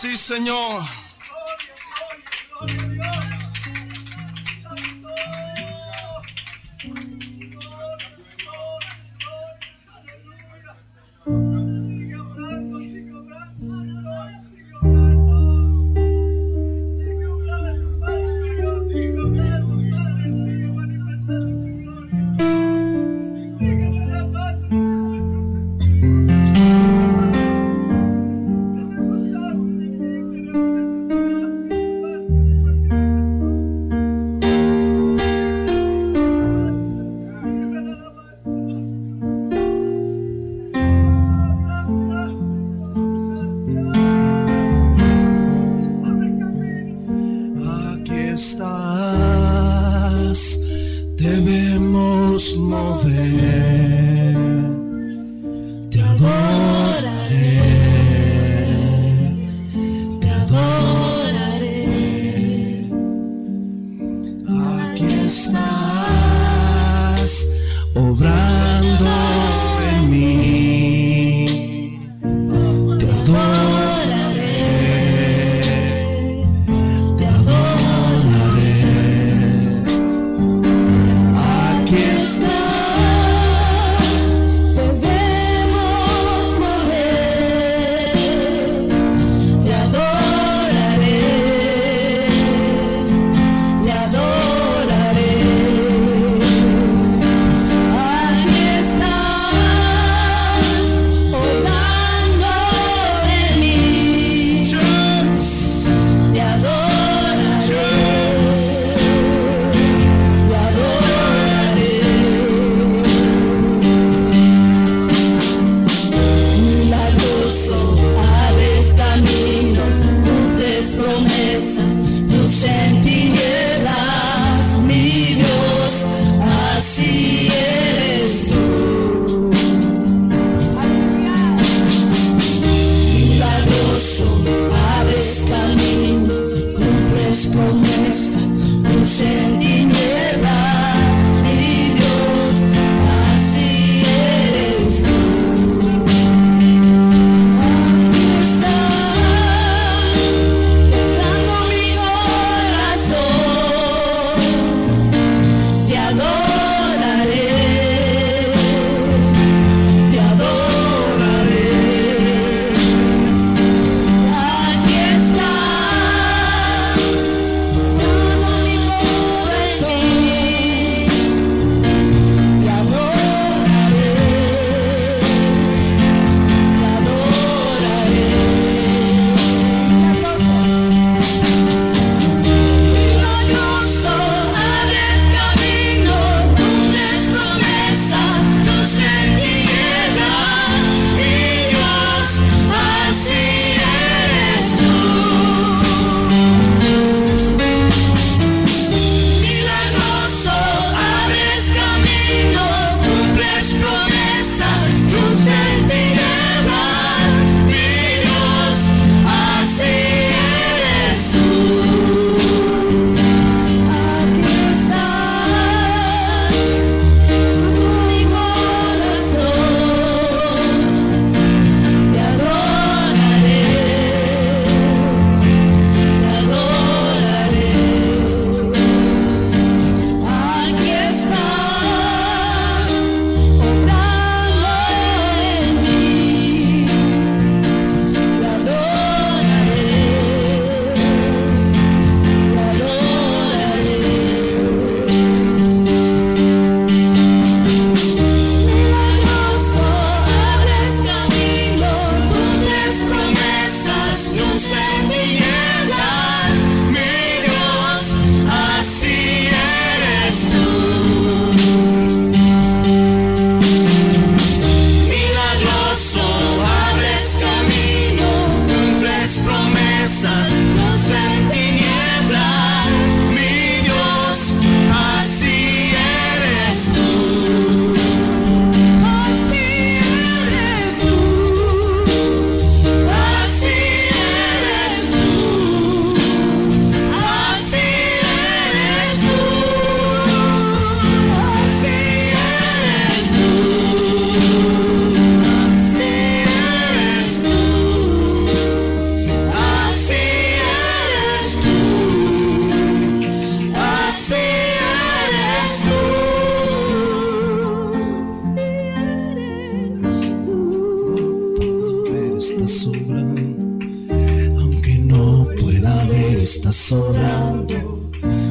Sí, Señor. Promesas,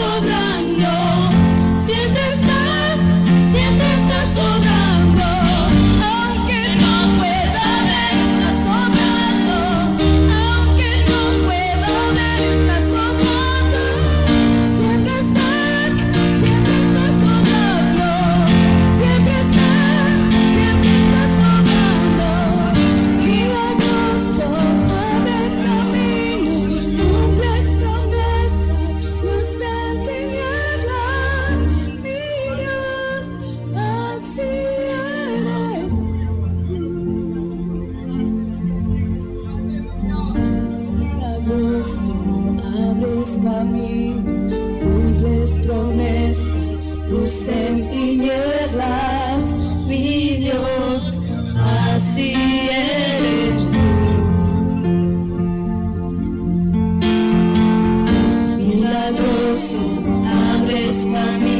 Estás Milagroso, abres caminos,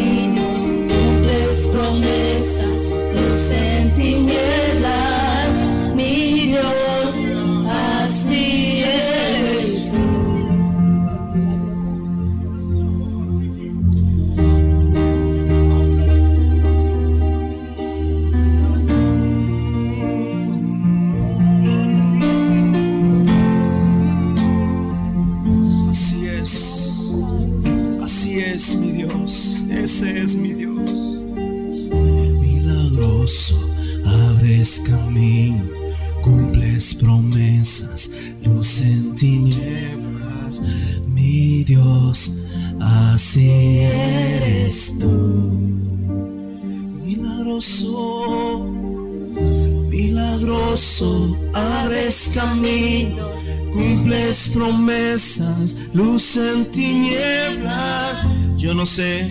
Milagroso, abres camino, cumples promesas, luz en tinieblas. Yo no sé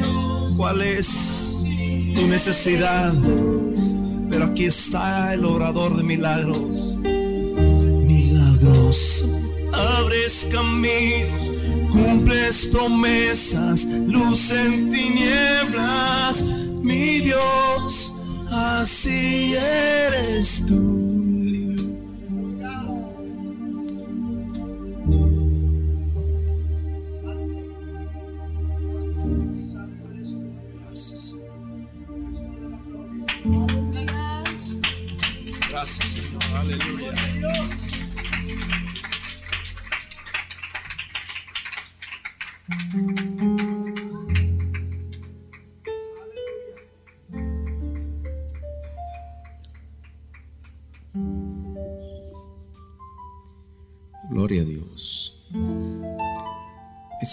cuál es tu necesidad, pero aquí está el orador de milagros. Milagroso, Abres caminos, cumples promesas, luz en tinieblas, mi Dios, así eres tú. Gracias. Gracias, Señor. Aleluya.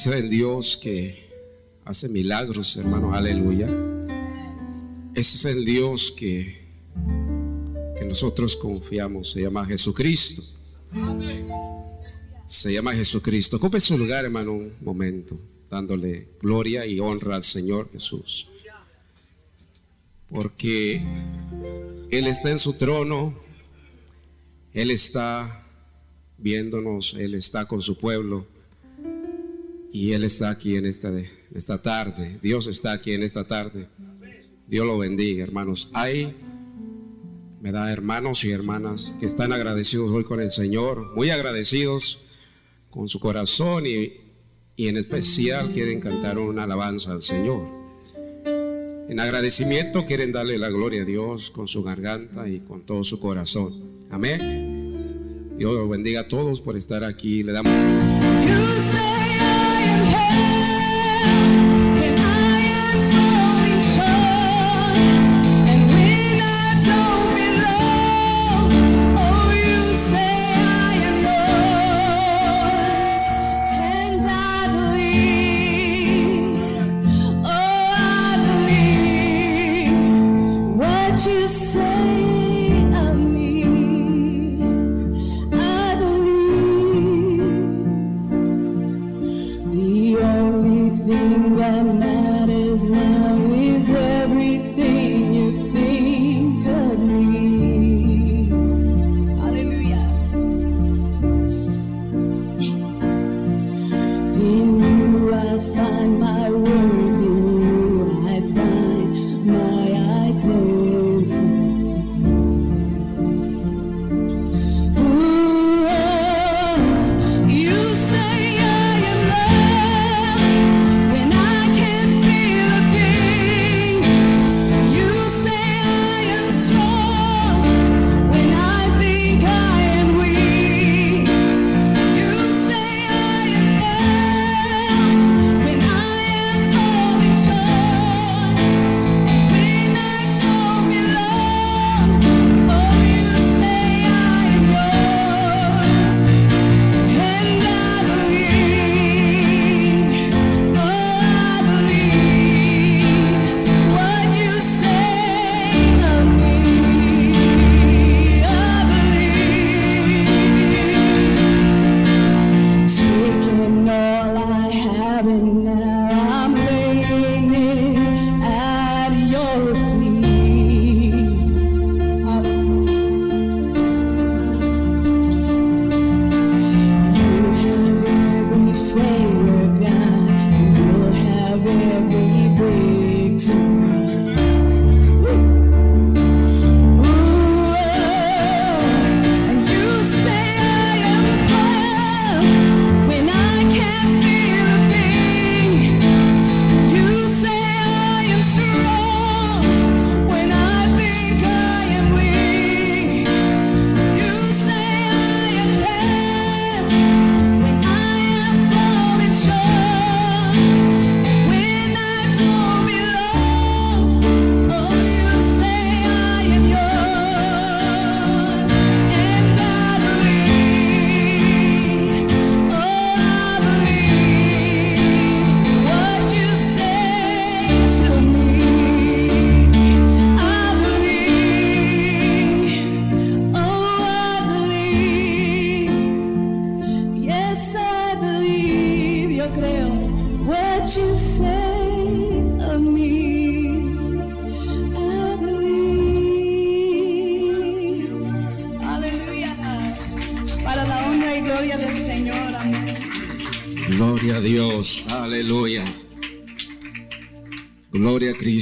Ese es el Dios que hace milagros, hermanos. Aleluya. Ese es el Dios que, que nosotros confiamos. Se llama Jesucristo. Se llama Jesucristo. Ocupe su lugar, hermano, un momento, dándole gloria y honra al Señor Jesús. Porque Él está en su trono. Él está viéndonos, Él está con su pueblo y Él está aquí en esta, esta tarde. Dios está aquí en esta tarde. Dios lo bendiga, hermanos. Hay, me da hermanos y hermanas que están agradecidos hoy con el Señor, muy agradecidos con su corazón y, y en especial quieren cantar una alabanza al Señor. En agradecimiento quieren darle la gloria a Dios con su garganta y con todo su corazón. Amén. Dios los bendiga a todos por estar aquí. Le damos. hey.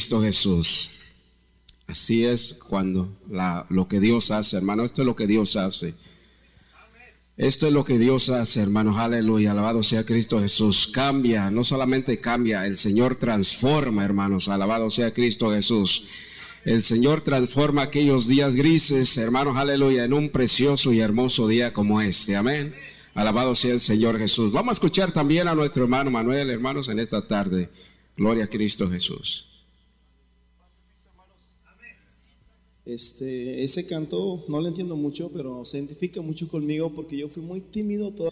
Cristo Jesús. Así es cuando la- lo que Dios hace, hermano. Esto es lo que Dios hace. Esto es lo que Dios hace, hermanos. Aleluya. Alabado sea Cristo Jesús. Cambia, no solamente cambia, el Señor transforma, hermanos. Alabado sea Cristo Jesús. El Señor transforma aquellos días grises, hermanos, aleluya, en un precioso y hermoso día como este. Amén. Alabado sea el Señor Jesús. Vamos a escuchar también a nuestro hermano Manuel, hermanos, en esta tarde. Gloria a Cristo Jesús. Este, ese canto no lo entiendo mucho, pero se identifica mucho conmigo porque yo fui muy tímido toda.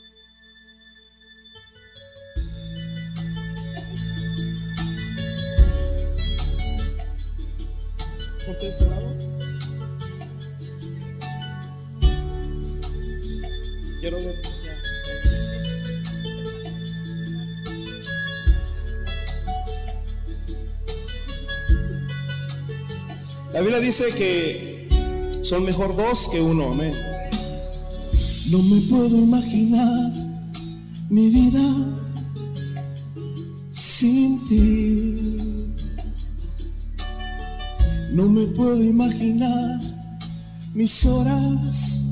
Quiero ver. La Biblia dice que son mejor dos que uno, amén. No me puedo imaginar mi vida sin ti. No me puedo imaginar mis horas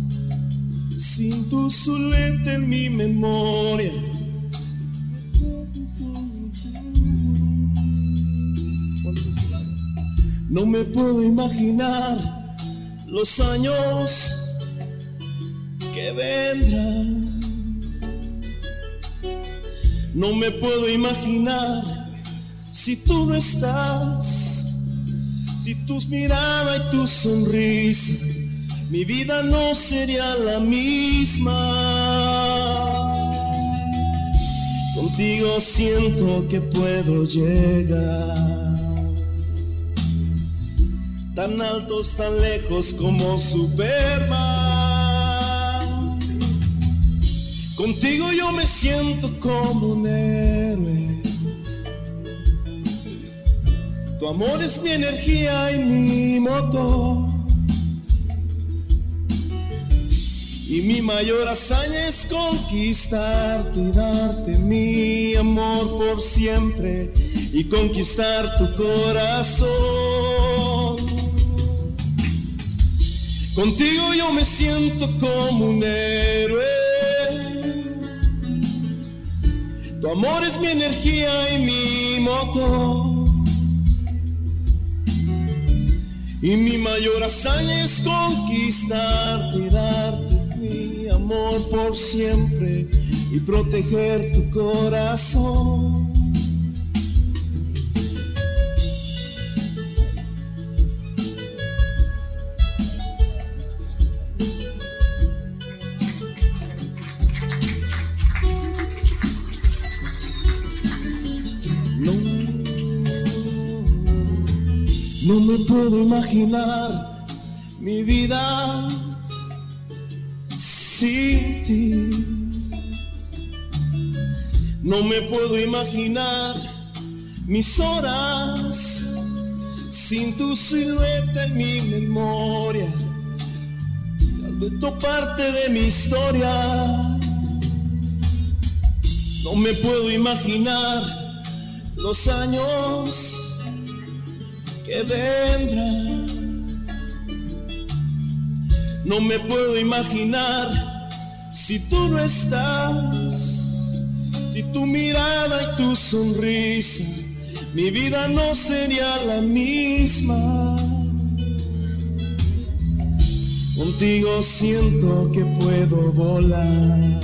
sin tu silueta en mi memoria. No me puedo imaginar los años que vendrán. No me puedo imaginar si tú no estás, si tus miradas y tu sonrisa, mi vida no sería la misma. Contigo siento que puedo llegar tan altos, tan lejos como Superman. Contigo yo me siento como un héroe. Tu amor es mi energía y mi motor. Y mi mayor hazaña es conquistarte y darte mi amor por siempre y conquistar tu corazón. Contigo yo me siento como un héroe. Tu amor es mi energía y mi motor. Y mi mayor hazaña es conquistarte y darte mi amor por siempre y proteger tu corazón. Me puedo imaginar mi vida sin ti. No me puedo imaginar mis horas sin tu silueta en mi memoria. Tal vez tu parte de mi historia. No me puedo imaginar los años que vendrán. No me puedo imaginar si tú no estás, si tu mirada y tu sonrisa, mi vida no sería la misma. Contigo siento que puedo volar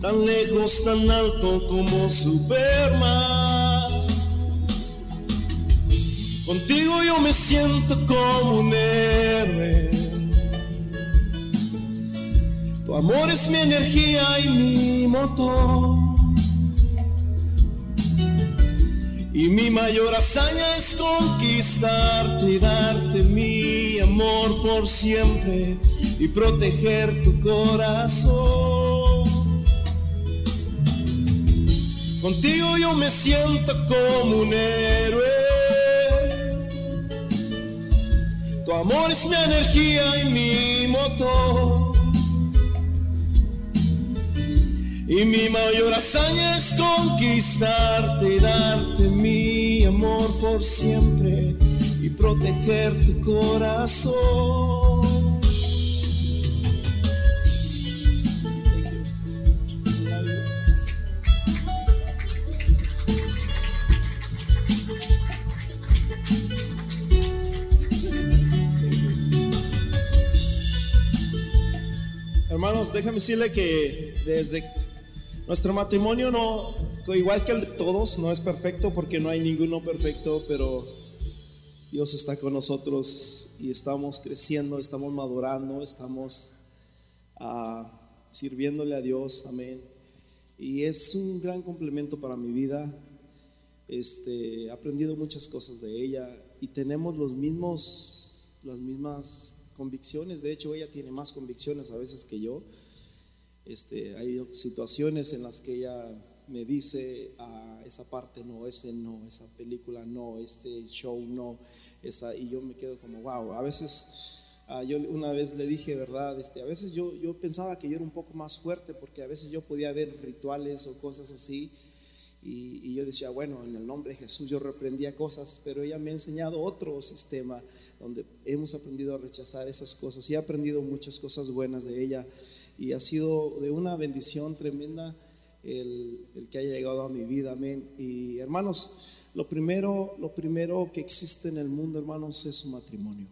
tan lejos, tan alto como Superman. Contigo yo me siento como un héroe. Tu amor es mi energía y mi motor. Y mi mayor hazaña es conquistarte y darte mi amor por siempre y proteger tu corazón. Contigo yo me siento como un héroe. Amor es mi energía y mi motor. Y mi mayor hazaña es conquistarte y darte mi amor por siempre y proteger tu corazón. Déjame decirle que desde nuestro matrimonio no, igual que el de todos, no es perfecto porque no hay ninguno perfecto, pero Dios está con nosotros y estamos creciendo, estamos madurando, estamos ah, sirviéndole a Dios, amén. Y es un gran complemento para mi vida. Este, he aprendido muchas cosas de ella y tenemos los mismos, las mismas convicciones. De hecho, ella tiene más convicciones a veces que yo. Este, hay situaciones en las que ella me dice, ah, esa parte no, ese no, esa película no, este show no, esa, y yo me quedo como, wow, a veces, ah, yo una vez le dije, ¿verdad? Este, a veces yo, yo pensaba que yo era un poco más fuerte porque a veces yo podía ver rituales o cosas así. Y, y yo decía, bueno, en el nombre de Jesús yo reprendía cosas, pero ella me ha enseñado otro sistema donde hemos aprendido a rechazar esas cosas y he aprendido muchas cosas buenas de ella y ha sido de una bendición tremenda el, el que haya llegado a mi vida, amén. Y hermanos, lo primero, lo primero que existe en el mundo, hermanos, es su matrimonio.